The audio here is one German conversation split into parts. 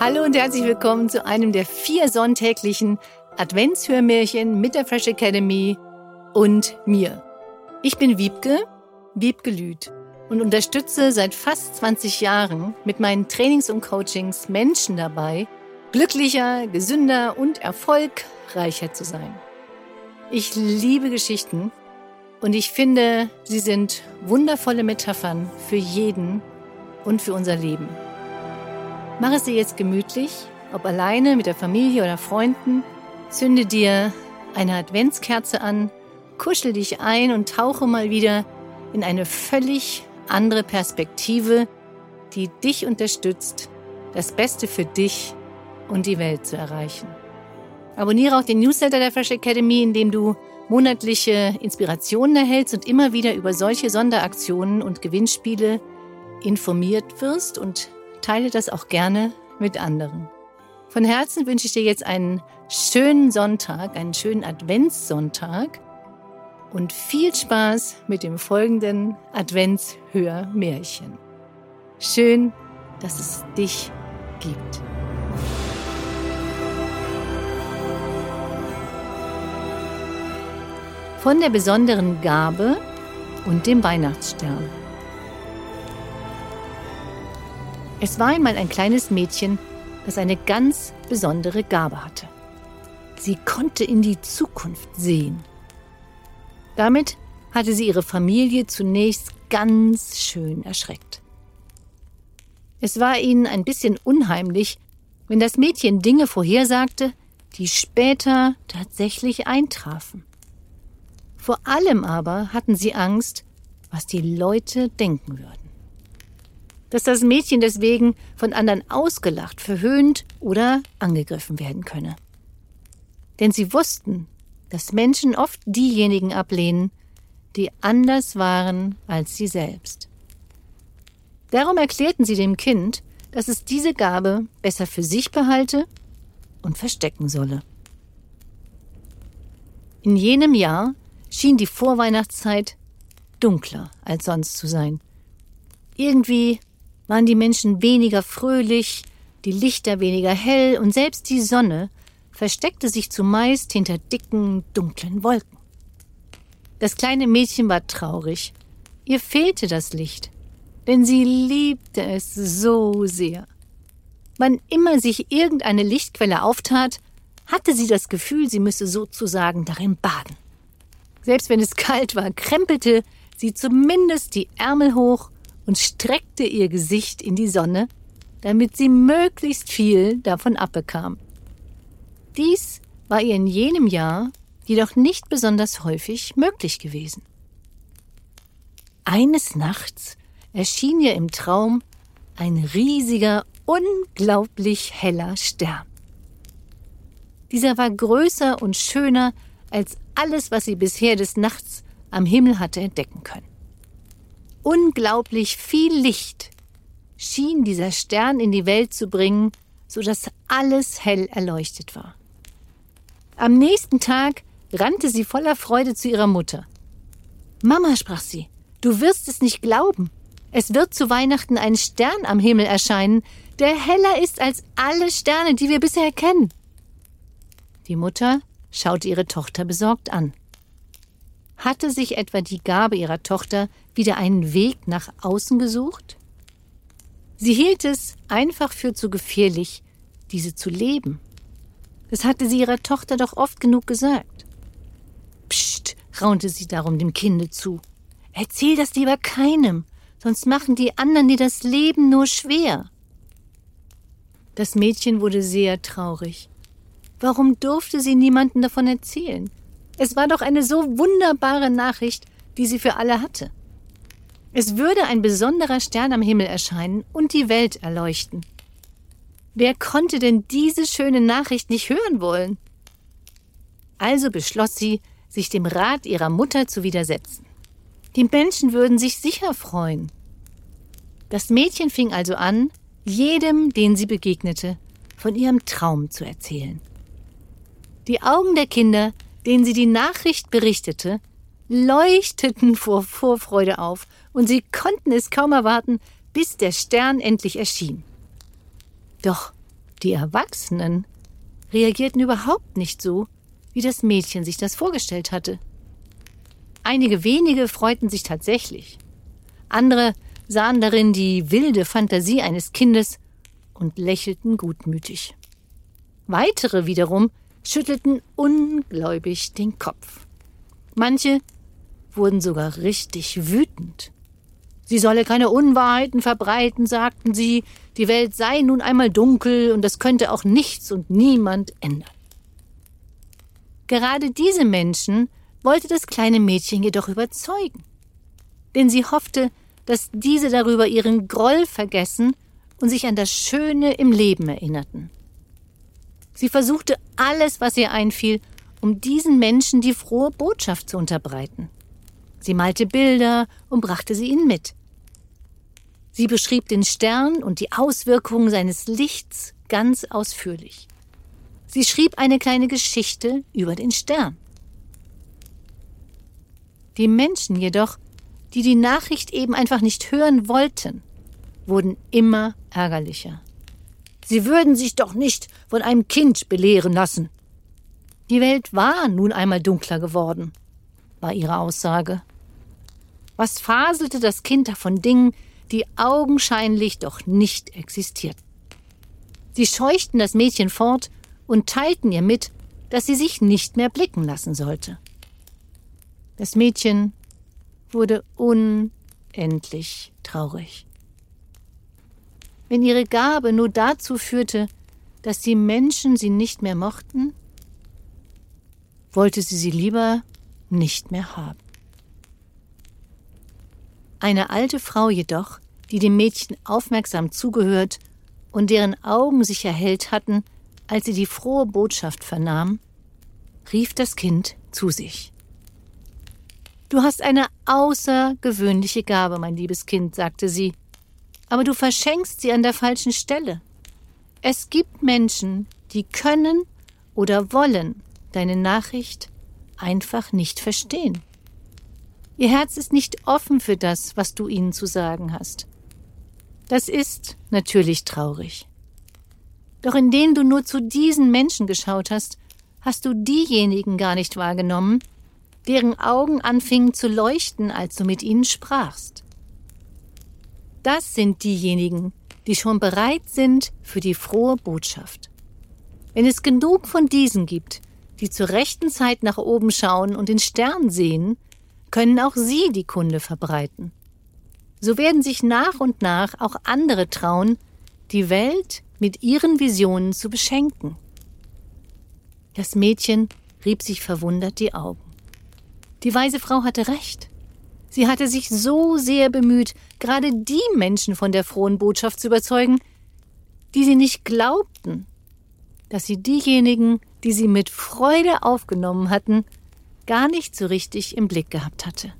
Hallo und herzlich willkommen zu einem der vier sonntäglichen Adventshörmärchen mit der Fresh Academy und mir. Ich bin Wiebke, Wiebke Lüth und unterstütze seit fast 20 Jahren mit meinen Trainings und Coachings Menschen dabei, glücklicher, gesünder und erfolgreicher zu sein. Ich liebe Geschichten und ich finde, sie sind wundervolle Metaphern für jeden und für unser Leben. Mach es dir jetzt gemütlich, ob alleine, mit der Familie oder Freunden. Zünde dir eine Adventskerze an, kuschel dich ein und tauche mal wieder in eine völlig andere Perspektive, die dich unterstützt, das Beste für dich und die Welt zu erreichen. Abonniere auch den Newsletter der Fresh Academy, in dem du monatliche Inspirationen erhältst und immer wieder über solche Sonderaktionen und Gewinnspiele informiert wirst und teile das auch gerne mit anderen. Von Herzen wünsche ich dir jetzt einen schönen Sonntag, einen schönen Adventssonntag und viel Spaß mit dem folgenden Adventshörmärchen. Schön, dass es dich gibt. Von der besonderen Gabe und dem Weihnachtsstern. Es war einmal ein kleines Mädchen, das eine ganz besondere Gabe hatte. Sie konnte in die Zukunft sehen. Damit hatte sie ihre Familie zunächst ganz schön erschreckt. Es war ihnen ein bisschen unheimlich, wenn das Mädchen Dinge vorhersagte, die später tatsächlich eintrafen. Vor allem aber hatten sie Angst, was die Leute denken würden dass das Mädchen deswegen von anderen ausgelacht, verhöhnt oder angegriffen werden könne. Denn sie wussten, dass Menschen oft diejenigen ablehnen, die anders waren als sie selbst. Darum erklärten sie dem Kind, dass es diese Gabe besser für sich behalte und verstecken solle. In jenem Jahr schien die Vorweihnachtszeit dunkler als sonst zu sein. Irgendwie waren die Menschen weniger fröhlich, die Lichter weniger hell und selbst die Sonne versteckte sich zumeist hinter dicken, dunklen Wolken. Das kleine Mädchen war traurig. Ihr fehlte das Licht, denn sie liebte es so sehr. Wann immer sich irgendeine Lichtquelle auftat, hatte sie das Gefühl, sie müsse sozusagen darin baden. Selbst wenn es kalt war, krempelte sie zumindest die Ärmel hoch und streckte ihr Gesicht in die Sonne, damit sie möglichst viel davon abbekam. Dies war ihr in jenem Jahr jedoch nicht besonders häufig möglich gewesen. Eines Nachts erschien ihr im Traum ein riesiger, unglaublich heller Stern. Dieser war größer und schöner als alles, was sie bisher des Nachts am Himmel hatte entdecken können unglaublich viel Licht schien dieser Stern in die Welt zu bringen, so dass alles hell erleuchtet war. Am nächsten Tag rannte sie voller Freude zu ihrer Mutter. Mama, sprach sie, du wirst es nicht glauben. Es wird zu Weihnachten ein Stern am Himmel erscheinen, der heller ist als alle Sterne, die wir bisher kennen. Die Mutter schaute ihre Tochter besorgt an. Hatte sich etwa die Gabe ihrer Tochter wieder einen Weg nach außen gesucht? Sie hielt es einfach für zu gefährlich, diese zu leben. Das hatte sie ihrer Tochter doch oft genug gesagt. Psst, raunte sie darum dem Kinde zu. Erzähl das lieber keinem, sonst machen die anderen dir das Leben nur schwer. Das Mädchen wurde sehr traurig. Warum durfte sie niemanden davon erzählen? Es war doch eine so wunderbare Nachricht, die sie für alle hatte. Es würde ein besonderer Stern am Himmel erscheinen und die Welt erleuchten. Wer konnte denn diese schöne Nachricht nicht hören wollen? Also beschloss sie, sich dem Rat ihrer Mutter zu widersetzen. Die Menschen würden sich sicher freuen. Das Mädchen fing also an, jedem, den sie begegnete, von ihrem Traum zu erzählen. Die Augen der Kinder denen sie die Nachricht berichtete, leuchteten vor Vorfreude auf, und sie konnten es kaum erwarten, bis der Stern endlich erschien. Doch Die Erwachsenen reagierten überhaupt nicht so, wie das Mädchen sich das vorgestellt hatte. Einige wenige freuten sich tatsächlich. Andere sahen darin die wilde Fantasie eines Kindes und lächelten gutmütig. Weitere wiederum schüttelten ungläubig den Kopf. Manche wurden sogar richtig wütend. Sie solle keine Unwahrheiten verbreiten, sagten sie, die Welt sei nun einmal dunkel und das könnte auch nichts und niemand ändern. Gerade diese Menschen wollte das kleine Mädchen jedoch überzeugen. Denn sie hoffte, dass diese darüber ihren Groll vergessen und sich an das Schöne im Leben erinnerten. Sie versuchte alles, was ihr einfiel, um diesen Menschen die frohe Botschaft zu unterbreiten. Sie malte Bilder und brachte sie ihnen mit. Sie beschrieb den Stern und die Auswirkungen seines Lichts ganz ausführlich. Sie schrieb eine kleine Geschichte über den Stern. Die Menschen jedoch, die die Nachricht eben einfach nicht hören wollten, wurden immer ärgerlicher. Sie würden sich doch nicht von einem Kind belehren lassen. Die Welt war nun einmal dunkler geworden, war ihre Aussage. Was faselte das Kind da von Dingen, die augenscheinlich doch nicht existierten? Sie scheuchten das Mädchen fort und teilten ihr mit, dass sie sich nicht mehr blicken lassen sollte. Das Mädchen wurde unendlich traurig. Wenn ihre Gabe nur dazu führte, dass die Menschen sie nicht mehr mochten, wollte sie sie lieber nicht mehr haben. Eine alte Frau jedoch, die dem Mädchen aufmerksam zugehört und deren Augen sich erhellt hatten, als sie die frohe Botschaft vernahm, rief das Kind zu sich. Du hast eine außergewöhnliche Gabe, mein liebes Kind, sagte sie, aber du verschenkst sie an der falschen Stelle. Es gibt Menschen, die können oder wollen deine Nachricht einfach nicht verstehen. Ihr Herz ist nicht offen für das, was du ihnen zu sagen hast. Das ist natürlich traurig. Doch indem du nur zu diesen Menschen geschaut hast, hast du diejenigen gar nicht wahrgenommen, deren Augen anfingen zu leuchten, als du mit ihnen sprachst. Das sind diejenigen, die schon bereit sind für die frohe Botschaft. Wenn es genug von diesen gibt, die zur rechten Zeit nach oben schauen und den Stern sehen, können auch sie die Kunde verbreiten. So werden sich nach und nach auch andere trauen, die Welt mit ihren Visionen zu beschenken. Das Mädchen rieb sich verwundert die Augen. Die weise Frau hatte recht. Sie hatte sich so sehr bemüht, gerade die Menschen von der frohen Botschaft zu überzeugen, die sie nicht glaubten, dass sie diejenigen, die sie mit Freude aufgenommen hatten, gar nicht so richtig im Blick gehabt hatte.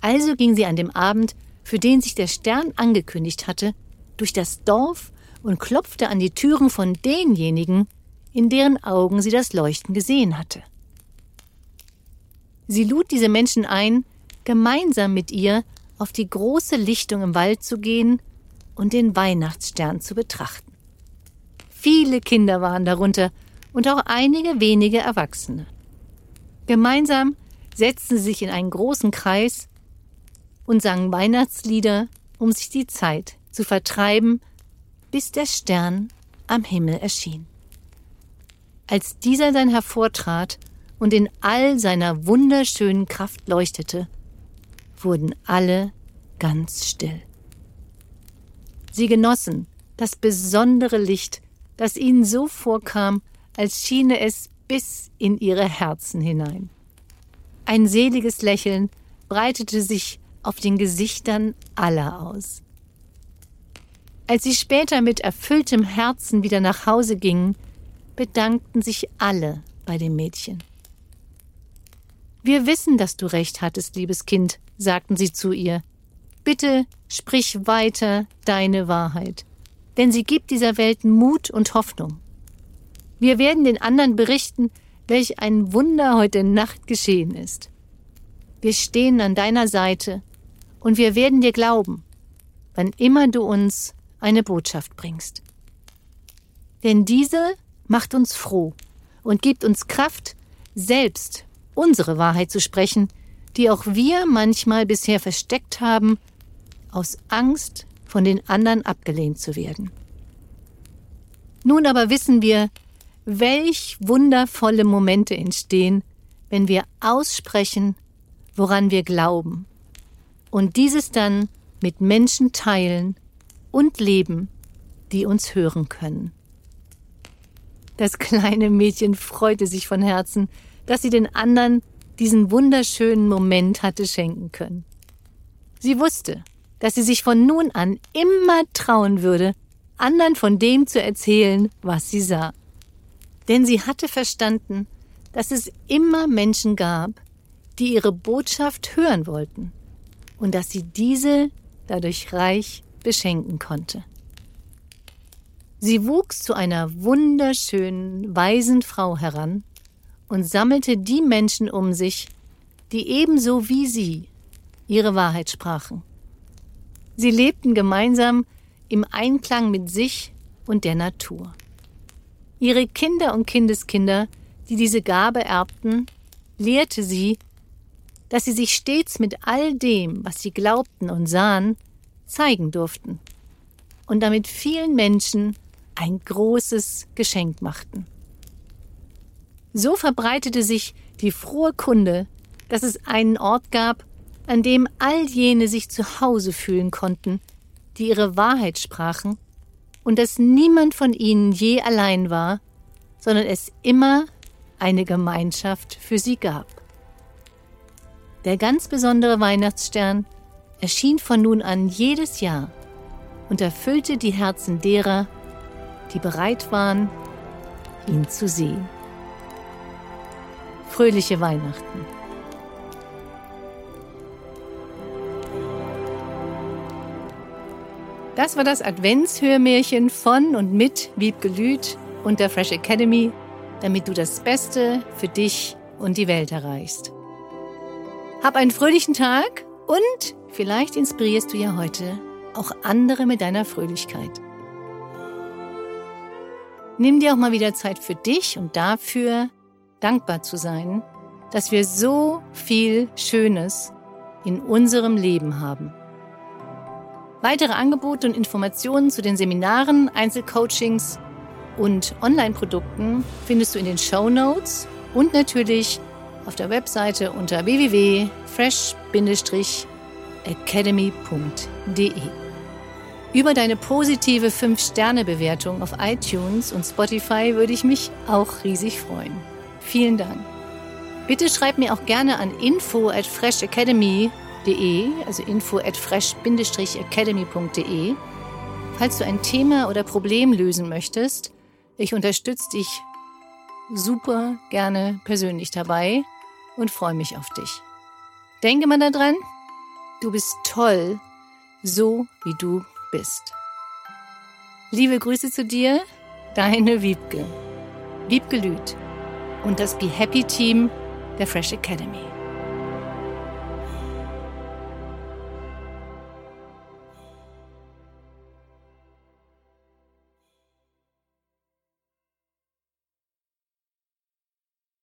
Also ging sie an dem Abend, für den sich der Stern angekündigt hatte, durch das Dorf und klopfte an die Türen von denjenigen, in deren Augen sie das Leuchten gesehen hatte. Sie lud diese Menschen ein, gemeinsam mit ihr auf die große Lichtung im Wald zu gehen und den Weihnachtsstern zu betrachten. Viele Kinder waren darunter und auch einige wenige Erwachsene. Gemeinsam setzten sie sich in einen großen Kreis und sangen Weihnachtslieder, um sich die Zeit zu vertreiben, bis der Stern am Himmel erschien. Als dieser dann hervortrat und in all seiner wunderschönen Kraft leuchtete, wurden alle ganz still. Sie genossen das besondere Licht, das ihnen so vorkam, als schiene es bis in ihre Herzen hinein. Ein seliges Lächeln breitete sich auf den Gesichtern aller aus. Als sie später mit erfülltem Herzen wieder nach Hause gingen, bedankten sich alle bei dem Mädchen. Wir wissen, dass du recht hattest, liebes Kind, sagten sie zu ihr. Bitte sprich weiter deine Wahrheit, denn sie gibt dieser Welt Mut und Hoffnung. Wir werden den anderen berichten, welch ein Wunder heute Nacht geschehen ist. Wir stehen an deiner Seite und wir werden dir glauben, wann immer du uns eine Botschaft bringst. Denn diese macht uns froh und gibt uns Kraft, selbst unsere Wahrheit zu sprechen, die auch wir manchmal bisher versteckt haben, aus Angst, von den anderen abgelehnt zu werden. Nun aber wissen wir, welch wundervolle Momente entstehen, wenn wir aussprechen, woran wir glauben, und dieses dann mit Menschen teilen und leben, die uns hören können. Das kleine Mädchen freute sich von Herzen, dass sie den anderen diesen wunderschönen Moment hatte schenken können. Sie wusste, dass sie sich von nun an immer trauen würde, anderen von dem zu erzählen, was sie sah. Denn sie hatte verstanden, dass es immer Menschen gab, die ihre Botschaft hören wollten und dass sie diese dadurch reich beschenken konnte. Sie wuchs zu einer wunderschönen, weisen Frau heran und sammelte die Menschen um sich, die ebenso wie sie ihre Wahrheit sprachen. Sie lebten gemeinsam im Einklang mit sich und der Natur. Ihre Kinder und Kindeskinder, die diese Gabe erbten, lehrte sie, dass sie sich stets mit all dem, was sie glaubten und sahen, zeigen durften und damit vielen Menschen ein großes Geschenk machten. So verbreitete sich die frohe Kunde, dass es einen Ort gab, an dem all jene sich zu Hause fühlen konnten, die ihre Wahrheit sprachen, und dass niemand von ihnen je allein war, sondern es immer eine Gemeinschaft für sie gab. Der ganz besondere Weihnachtsstern erschien von nun an jedes Jahr und erfüllte die Herzen derer, die bereit waren, ihn zu sehen. Fröhliche Weihnachten. Das war das Adventshörmärchen von und mit Wiebke Lüth und der Fresh Academy, damit du das Beste für dich und die Welt erreichst. Hab einen fröhlichen Tag und vielleicht inspirierst du ja heute auch andere mit deiner Fröhlichkeit. Nimm dir auch mal wieder Zeit für dich und dafür, dankbar zu sein, dass wir so viel Schönes in unserem Leben haben. Weitere Angebote und Informationen zu den Seminaren, Einzelcoachings und Online-Produkten findest du in den Show Notes und natürlich auf der Webseite unter www.fresh-academy.de. Über deine positive 5-Sterne-Bewertung auf iTunes und Spotify würde ich mich auch riesig freuen. Vielen Dank. Bitte schreib mir auch gerne an info at freshacademy.de, also info at fresh-academy.de, falls du ein Thema oder Problem lösen möchtest. Ich unterstütze dich super gerne persönlich dabei und freue mich auf dich. Denke mal daran, du bist toll, so wie du bist. Liebe Grüße zu dir, deine Wiebke. Wiebke Lüth und das Be Happy Team der Fresh Academy.